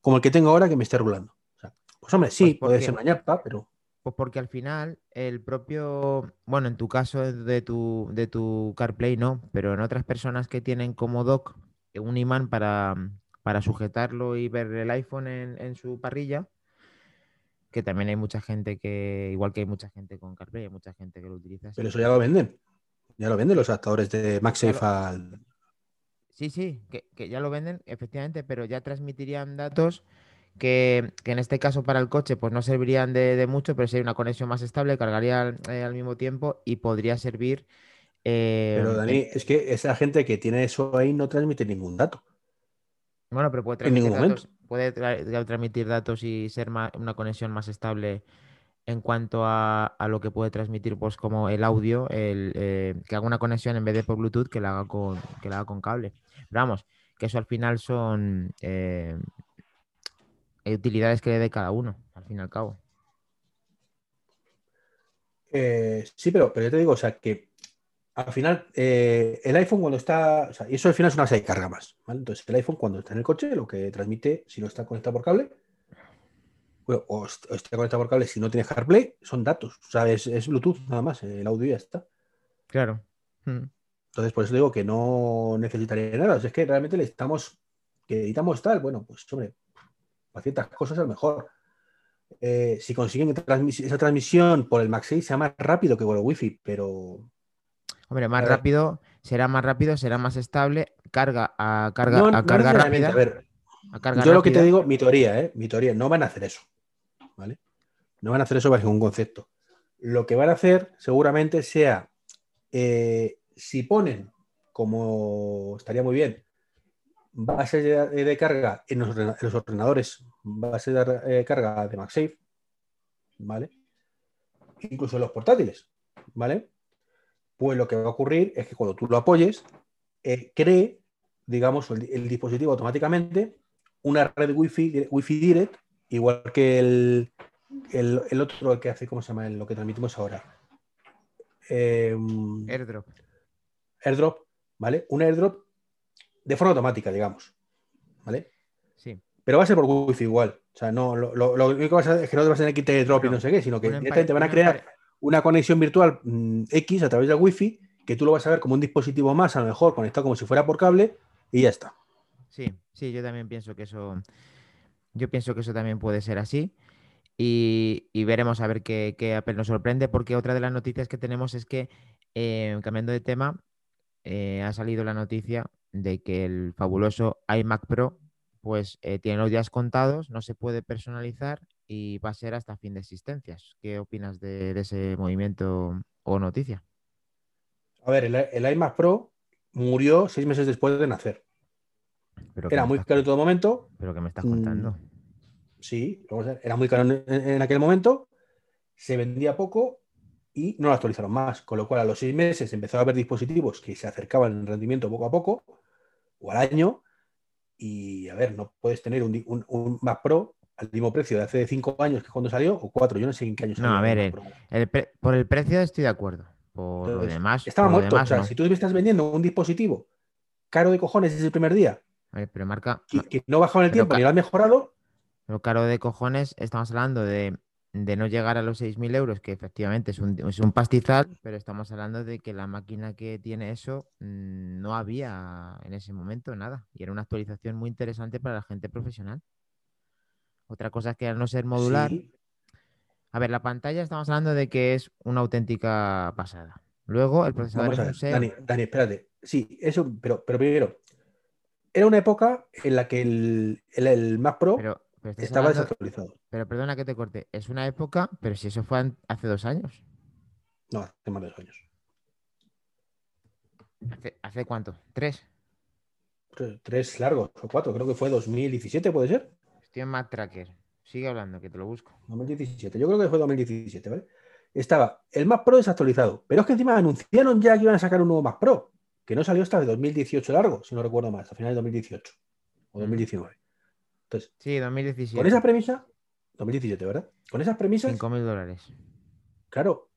como el que tengo ahora que me esté rulando. O sea, pues hombre, sí, Pues puede ser una ñapa, pero Pues porque al final el propio, bueno, en tu caso de tu, de tu CarPlay no, pero en otras personas que tienen como dock un imán para, para sujetarlo y ver el iPhone en, en su parrilla, que también hay mucha gente que, igual que hay mucha gente con CarPlay, hay mucha gente que lo utiliza. así. pero eso ya lo venden. Ya lo venden los adaptadores de MagSafe al. Sí, sí, que, que ya lo venden, efectivamente, pero ya transmitirían datos que, que en este caso para el coche pues no servirían de, de mucho, pero sería una conexión más estable, cargaría al, eh, al mismo tiempo y podría servir. eh, Pero en- Dani, es que esa gente que tiene eso ahí no transmite ningún dato. bueno, pero puede en ningún transmitir momento. datos, puede tra- transmitir datos y ser una conexión más estable en cuanto a, a lo que puede transmitir, pues como el audio, eh, que haga una conexión en vez de por Bluetooth, que la haga con, que la haga con cable. Pero vamos, que eso al final son eh, utilidades que le dé cada uno, al fin y al cabo. Eh, sí, pero, pero yo te digo, o sea, que al final el iPhone cuando está, o sea, y eso al final es una de carga más. Entonces el iPhone cuando está en el coche, lo que transmite, si no está conectado por cable, bueno, o, o está conectado por cable, si no tiene CarPlay, son datos, o sea, es, es Bluetooth nada más, el audio ya está. Claro. Mm. Entonces, por eso digo que no necesitaría nada. O sea, es que realmente le estamos, que editamos tal, bueno, pues hombre, para ciertas cosas a lo mejor. Eh, si consiguen transmis- esa transmisión por el MagSafe sea más rápido que por el Wi-Fi, pero Hombre, más rápido, será más rápido, será más estable, carga a carga, no, a no carga rápida. A ver, a carga yo lo que te digo, mi teoría, ¿eh? Mi teoría, no van a hacer eso, ¿vale? No van a hacer eso bajo ningún concepto. Lo que van a hacer seguramente sea, eh, si ponen, como estaría muy bien, bases de, carga en los, ordena- en los ordenadores, bases de eh, carga de MagSafe, ¿vale? Incluso en los portátiles, ¿vale? Pues lo que va a ocurrir es que cuando tú lo apoyes, eh, cree, digamos, el, el dispositivo automáticamente una red Wi-Fi, Wi-Fi Direct, igual que el, el, el otro el que hace, ¿cómo se llama? El- lo que transmitimos ahora. Eh, Airdrop. airdrop, ¿vale? Un airdrop de forma automática, digamos, ¿vale? Sí. Pero va a ser por Wi-Fi igual. O sea, no, lo, lo- lo único que vas a hacer es que no te vas a tener que airdrop y No. no sé qué, sino que directamente van a crear una conexión virtual mm, X a través del Wi-Fi, que tú lo vas a ver como un dispositivo más, a lo mejor conectado como si fuera por cable, y ya está. Sí, sí, yo también pienso que eso. Yo pienso que eso también puede ser así. Y, y veremos a ver qué, qué Apple nos sorprende, porque otra de las noticias que tenemos es que, eh, cambiando de tema, eh, ha salido la noticia de que el fabuloso iMac Pro pues eh, tiene los días contados, no se puede personalizar y va a ser hasta fin de existencias. ¿Qué opinas de, de ese movimiento o noticia? A ver, el, el iMac Pro murió seis meses después de nacer. Pero Era muy caro en todo momento. Pero que me estás Mm, contando. Sí, a era muy caro en, aquel momento. Se vendía poco y no lo actualizaron más. Con lo cual, a los seis meses empezó a haber dispositivos que se acercaban en rendimiento poco a poco, o al año. Y a ver, no puedes tener un, un, un Mac Pro al mismo precio de hace cinco años que cuando salió, o cuatro, yo no sé en qué año No, salió a el ver, Mac el- Pro. El pre- por el precio estoy de acuerdo. Por lo demás, Estaba muerto. O sea, no. si tú me estás vendiendo un dispositivo caro de cojones desde el primer día, A ver, pero marca, que, que no bajaba en el Pero tiempo ni lo has mejorado, Pero caro de cojones, estamos hablando de, de no llegar a los 6.000 euros, que efectivamente es un, es un pastizal, pero estamos hablando de que la máquina que tiene eso mm, no había en ese momento nada. Y era una actualización muy interesante para la gente profesional. Otra cosa es que al no ser modular, sí, a ver, la pantalla estamos hablando de que es una auténtica pasada. Luego el procesador Vamos a es un. Dani, Dani, espérate. Sí, eso, pero, pero primero, era una época en la que el, el, el Mac Pro Pero, pero estaba hablando- desactualizado. pero perdona que te corte, es una época, pero si eso fue hace dos años. No, hace más de dos años. ¿Hace, hace cuánto? ¿Tres? Tres, tres largos o cuatro, creo que fue 2017, ¿puede ser? Estoy en Mac Tracker. Sigue hablando, que te lo busco. 2017, yo creo que fue 2017, ¿vale? Estaba el Mac Pro desactualizado, pero es que encima anunciaron ya que iban a sacar un nuevo Mac Pro, que no salió hasta de 2018 largo, si no recuerdo más, a finales de 2018 o 2019. Entonces, Sí, 2017. con esa premisa, 2017, ¿verdad? Con esas premisas, 5.000 dólares. claro,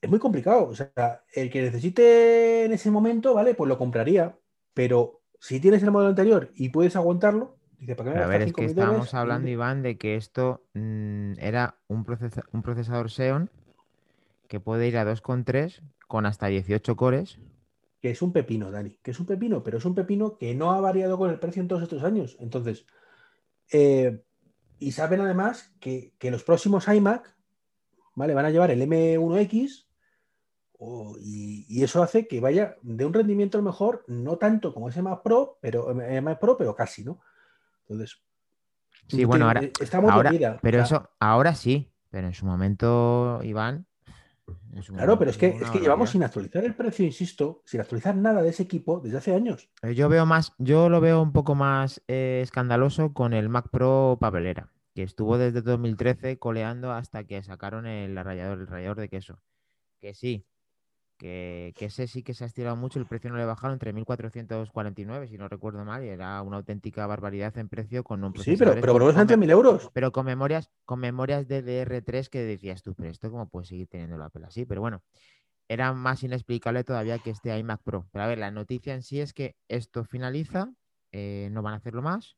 es muy complicado. O sea, el que necesite en ese momento, ¿vale? Pues lo compraría, pero si tienes el modelo anterior y puedes aguantarlo, Dice, ¿para qué me a ver, es que 5 estábamos hablando, Iván, de que esto mm, era un, procesa- un procesador Xeon que puede ir a 2,3 con hasta 18 cores. Que es un pepino, Dani, que es un pepino, pero es un pepino que no ha variado con el precio en todos estos años. Entonces, eh, y saben además que, que los próximos iMac, ¿vale? Van a llevar el M1X o- y, y eso hace que vaya de un rendimiento a lo mejor, no tanto como ese Mac Pro, pero eh, Mac Pro, pero casi, ¿no? Entonces, Sí, bueno, ahora, eh, está muy ahora pero O sea, eso, ahora sí, pero en su momento, Iván. Claro, pero es que, es que llevamos sin actualizar el precio, insisto, sin actualizar nada de ese equipo desde hace años. Eh, Yo veo más, yo lo veo un poco más eh, escandaloso con el Mac Pro papelera, que estuvo desde 2013 coleando hasta que sacaron el rallador, el rallador de queso. Que sí, que, que ese sí que se ha estirado mucho, el precio no le bajaron entre 1.449, si no recuerdo mal, y era una auténtica barbaridad en precio con un Sí, pero, pero volvemos a con me- 100.000 euros. pero con memorias, con memorias DDR3 que decías tú, pero esto cómo puede seguir teniendo la pela así, pero bueno, era más inexplicable todavía que este iMac Pro. Pero a ver, la noticia en sí es que esto finaliza, eh, no van a hacerlo más,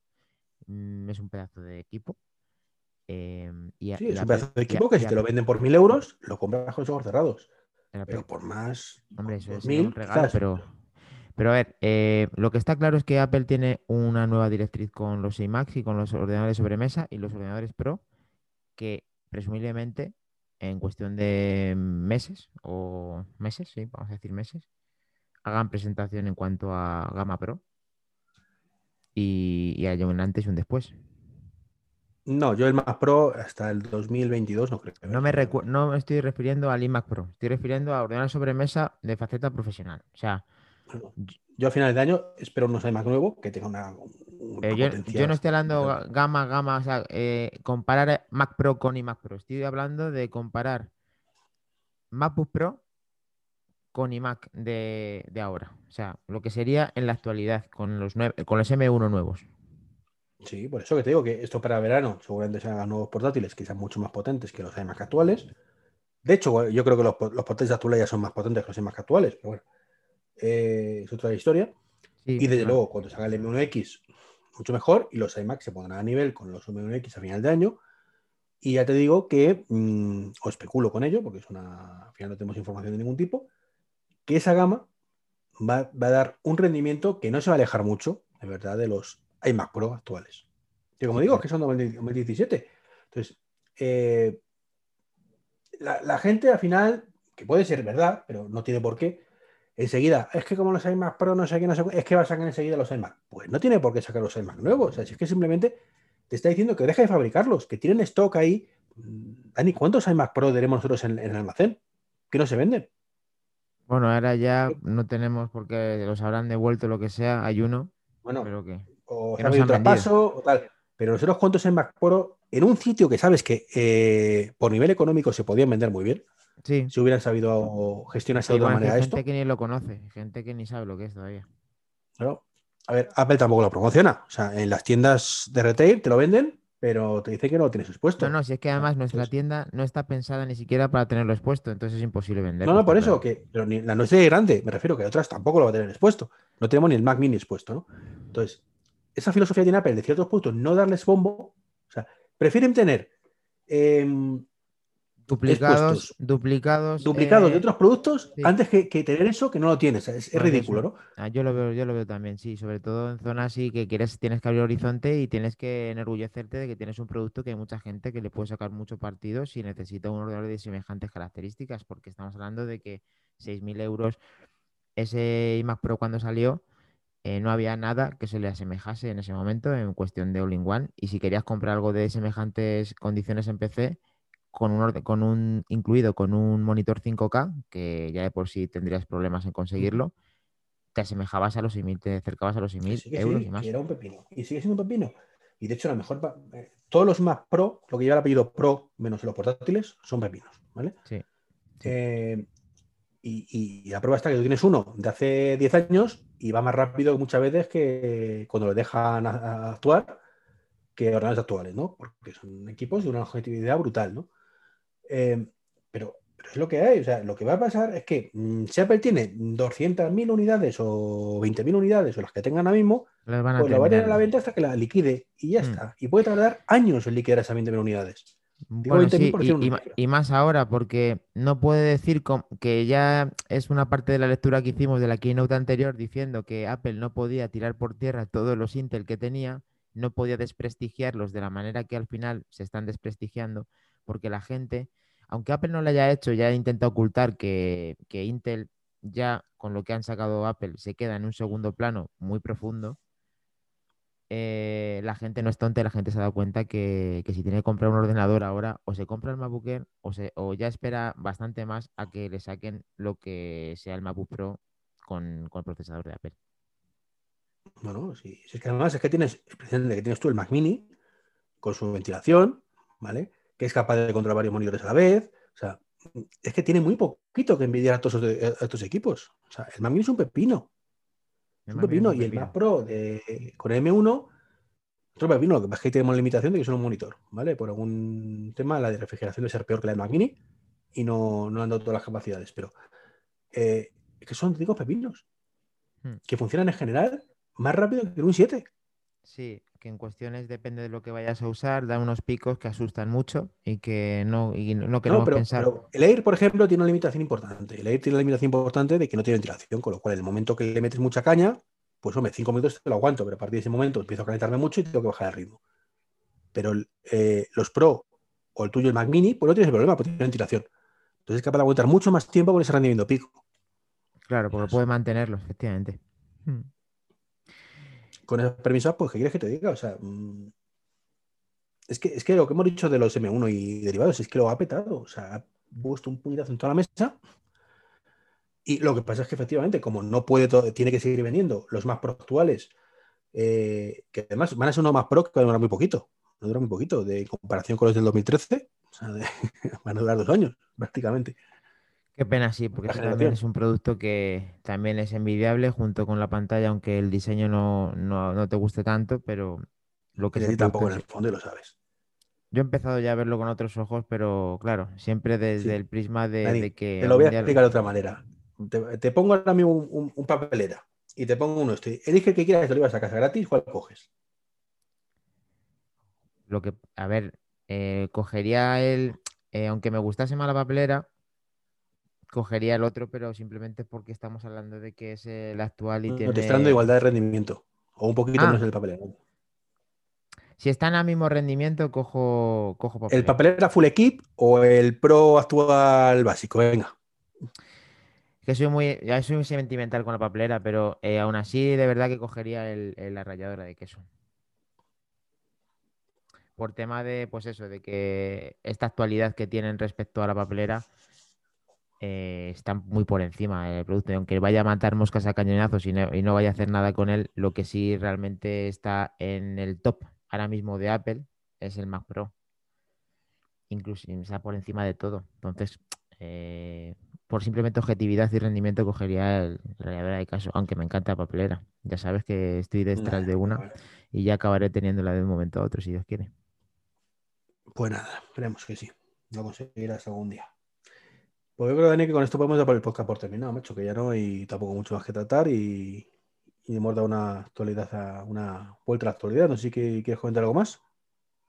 mm, es un pedazo de equipo. em, y a- Sí, es un pedazo de equipo que si te lo venden por 1.000 euros, lo compras con los ojos cerrados. Pero por más Hombre, eso dos sería un mil, regalo, quizás. pero, pero a ver, eh, lo que está claro es que Apple tiene una nueva directriz con los iMacs y con los ordenadores sobremesa y los ordenadores Pro, que presumiblemente en cuestión de meses o meses, sí, vamos a decir meses, hagan presentación en cuanto a gama Pro y, y haya un antes y un después. No, yo el Mac Pro hasta el 2022 no creo. que No me, recu- no me estoy refiriendo al iMac Pro, estoy refiriendo a ordenador sobremesa de faceta profesional. O sea, Bueno, Yo a finales de año espero unos iMac nuevo que tenga una, una Eh, yo, no estoy hablando gama, gama, o sea, eh, comparar Mac Pro con iMac Pro. Estoy hablando de comparar MacBook Pro con iMac de, de ahora. O sea, lo que sería en la actualidad con los, con los M1 nuevos. Sí, por eso que te digo que esto para verano seguramente se hagan nuevos portátiles sean mucho más potentes que los iMac actuales. De hecho, yo creo que los, los portátiles actuales ya son más potentes que los iMac actuales, pero bueno, eh, es otra historia. Sí, Y desde luego, cuando salga el M1X, mucho mejor, y los iMac se pondrán a nivel con los M1X a final de año. Y ya te digo que, mm, o especulo con ello, porque es una, al final no tenemos información de ningún tipo, que esa gama va, va a dar un rendimiento que no se va a alejar mucho, de verdad, de los iMac Pro actuales. Que como digo, es que son 20- 2017. Entonces, eh, la, la gente al final, que puede ser verdad, pero no tiene por qué, enseguida, es que como los iMac Pro no sé qué, no sé es que va a sacar enseguida los iMac. Pues no tiene por qué sacar los iMac nuevos. O sea, si es que simplemente te está diciendo que deje de fabricarlos, que tienen stock ahí. Mm, Dani, ¿cuántos iMac Pro tenemos nosotros en, en el almacén? Que no se venden. Bueno, ahora ya no tenemos porque los habrán devuelto lo que sea. Hay uno, Bueno, pero que o se ha habido traspaso o tal. Pero nosotros, ¿cuántos iMac Pro en un sitio que sabes que eh, por nivel económico se podían vender muy bien? sí. Si hubieran sabido gestionarse de otra manera gente esto. que ni lo conoce, gente que ni sabe lo que es todavía. Claro. A ver, Apple tampoco lo promociona. O sea, en las tiendas de retail te lo venden, pero te dice que no lo tienes expuesto. No, no, si es que además nuestra Entonces- tienda no está pensada ni siquiera para tenerlo expuesto, entonces es imposible venderlo. No, no, por eso, que pero ni- la nuestra es grande, me refiero que otras tampoco lo va a tener expuesto. No tenemos ni el Mac Mini expuesto, ¿no? Entonces, esa filosofía tiene Apple de ciertos productos, no darles bombo. O sea, prefieren tener em, Duplicados, duplicados. duplicados eh, de otros productos sí. antes que, que tener eso que no lo tienes. Es, es ridículo. ¿no? ah, yo lo veo, yo lo veo también, sí, sobre todo en zonas así que quieres, tienes que abrir horizonte y tienes que enorgullecerte de que tienes un producto que hay mucha gente que le puede sacar mucho partido si necesita un ordenador de semejantes características, porque estamos hablando de que 6.000 euros ese iMac Pro cuando salió eh, no había nada que se le asemejase en ese momento en cuestión de all-in-one. Y si querías comprar algo de semejantes condiciones en PC, con un, orde- con un incluido con un monitor 5K, que ya de por sí tendrías problemas en conseguirlo, te asemejabas a los 6.000, te acercabas a los Que 6.000 sí, que euros sí, y más. que era un pepino. Y sigue siendo un pepino. Y de hecho, la mejor. eh, todos los Mac Pro, lo que lleva el apellido Pro, menos los portátiles, son pepinos, ¿vale? Sí. sí. Eh, y, y la prueba está que tú tienes uno de hace 10 años y va más rápido muchas veces que cuando lo dejan a- a actuar que ordenadores actuales, ¿no? Porque son equipos de una objetividad brutal, ¿no? Eh, pero pero es lo que hay. O sea, lo que va a pasar es que mm, si Apple tiene 200.000 unidades o 20.000 unidades o las que tengan ahora mismo, Las van a pues la va a la venta hasta que la liquide y ya Mm. está. Y puede tardar años en liquidar esas 20.000 unidades. Digo Bueno, 20.000 sí, y, más ahora, porque no puede decir que ya es una parte de la lectura que hicimos de la keynote anterior diciendo que Apple no podía tirar por tierra todos los Intel que tenía, no podía desprestigiarlos de la manera que al final se están desprestigiando, porque la gente, aunque Apple no lo haya hecho, ya intenta ocultar que, que Intel ya con lo que han sacado Apple se queda en un segundo plano muy profundo eh, la gente no es tonta la gente se ha dado cuenta que, si tiene que comprar un ordenador ahora, o se compra el MacBook Air o, se, o ya espera bastante más a que le saquen lo que sea el MacBook Pro con, el procesador de Apple. Bueno, si es que además es que tienes, es precisamente que tienes tú el Mac Mini con su ventilación, ¿vale? Que es capaz de controlar varios monitores a la vez. O sea, es que tiene muy poquito que envidiar a todos estos equipos. O sea, el Mac Mini es un pepino. El pepino. Y el. Mac Pro de, con M1, otro pepino. Lo que pasa es que tenemos la limitación de que es un monitor, ¿vale? Por algún tema, la de refrigeración de ser peor que la del Mac Mini y no, no han dado todas las capacidades. Pero eh, es que son, digo, pepinos Hmm. que funcionan en general más rápido que un 7. Sí, que en cuestiones depende de lo que vayas a usar, da unos picos que asustan mucho y que no, y no No, queremos pero, pensar. pero el Air, por ejemplo, tiene una limitación importante. El Air tiene una limitación importante de que no tiene ventilación, con lo cual, en el momento que le metes mucha caña, pues hombre, cinco minutos te lo aguanto, pero a partir de ese momento empiezo a calentarme mucho y tengo que bajar el ritmo. Pero el, eh, los Pro o el tuyo, el Mac Mini, pues no tienes ese problema, pues tiene ventilación. Entonces es capaz de aguantar mucho más tiempo con ese rendimiento pico. Claro, porque puede mantenerlo, efectivamente. Hmm. Con esas premisas, pues, ¿qué quieres que te diga? O sea, mm, es que, es que lo que hemos dicho de los M1 y derivados es que lo ha petado. O sea, ha puesto un puñetazo en toda la mesa. Y lo que pasa es que efectivamente, como no puede, to- tiene que seguir vendiendo los más pro actuales, eh, que además van a ser unos más pro que van a durar muy poquito. Van a durar muy poquito, de comparación con los del 2013. O sea, de- van a durar dos años, prácticamente. Qué pena, sí, porque eso también es un producto que también es envidiable junto con la pantalla, aunque el diseño no, no, no te guste tanto, pero lo que ti tampoco en el fondo y lo sabes. Yo he empezado ya a verlo con otros ojos, pero claro, siempre desde Sí. el prisma de, Dani, de que te lo voy a explicar de otra manera. Te, te pongo ahora mismo un, un- un papelera y te pongo uno. Estoy, elige el que quieras, te lo ibas a casa gratis, ¿cuál coges? lo que, a ver, eh, cogería el, eh, aunque me gustase más la papelera, cogería el otro, pero simplemente porque estamos hablando de que es el actual y No, tiene... te está dando igualdad de rendimiento. O un poquito Ah. menos el papelera. Si están al mismo rendimiento, cojo, cojo ¿El papelera. papelera full equip o el pro actual básico? Venga. Que soy muy, ya soy muy sentimental con la papelera, pero eh, aún así de verdad que cogería el, el- la ralladora de queso. Por tema de, pues eso, de que esta actualidad que tienen respecto a la papelera eh, está muy por encima del producto. Y aunque vaya a matar moscas a cañonazos y no, y no vaya a hacer nada con él, lo que sí realmente está en el top ahora mismo de Apple es el Mac Pro. Incluso está por encima de todo. Entonces, eh, por simplemente objetividad y rendimiento cogería el ralladora de caso, aunque me encanta la papelera. Ya sabes que estoy detrás de una y ya acabaré teniéndola de un momento a otro, si Dios quiere. Pues nada, esperemos que sí. Lo conseguirás algún día. Pues yo creo, Dani, que con esto podemos dar por el podcast por terminado, macho, que ya no hay tampoco mucho más que tratar y, y hemos dado una actualidad una vuelta a la actualidad. No sé si quieres comentar algo más.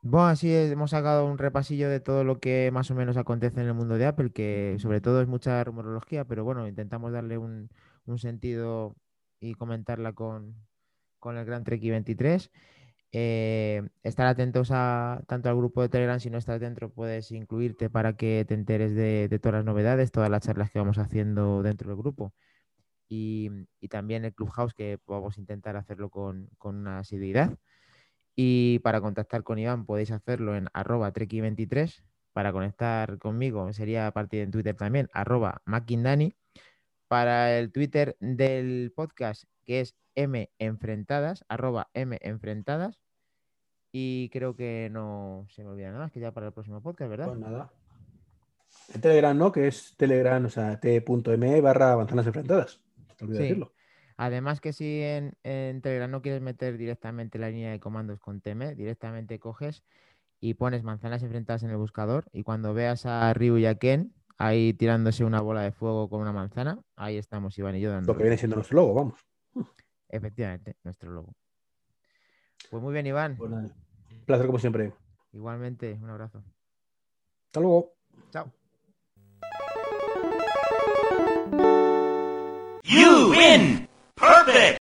Bueno, así es, hemos sacado un repasillo de todo lo que más o menos acontece en el mundo de Apple, que sobre todo es mucha rumorología, pero bueno, intentamos darle un, un sentido y comentarla con, con el Gran Trek 23. Eh, estar atentos a tanto al grupo de Telegram, si no estás dentro, puedes incluirte para que te enteres de, todas las novedades, todas las charlas que vamos haciendo dentro del grupo. Y, también el Clubhouse, que vamos a intentar hacerlo con, una asiduidad. Y para contactar con Iván podéis hacerlo en arroba treki23. Para conectar conmigo sería a partir de Twitter también, arroba makindani. Para el Twitter del podcast, que es M enfrentadas, arroba M enfrentadas. Y creo que no se me olvida nada más, que ya para el próximo podcast, ¿verdad? Pues nada. En Telegram, ¿no? Que es Telegram, o sea, t.me barra manzanas enfrentadas. No sí. decirlo. Además que si en, Telegram no quieres meter directamente la línea de comandos con TM, directamente coges y pones manzanas enfrentadas en el buscador y cuando veas a Ryu y a Ken ahí tirándose una bola de fuego con una manzana, ahí estamos Iván y yo dando. Lo que viene siendo nuestro logo, vamos. Efectivamente, nuestro logo. Pues muy bien, Iván. Pues bueno, placer como siempre. Igualmente, un abrazo. Hasta luego. Chao. You win! Perfect!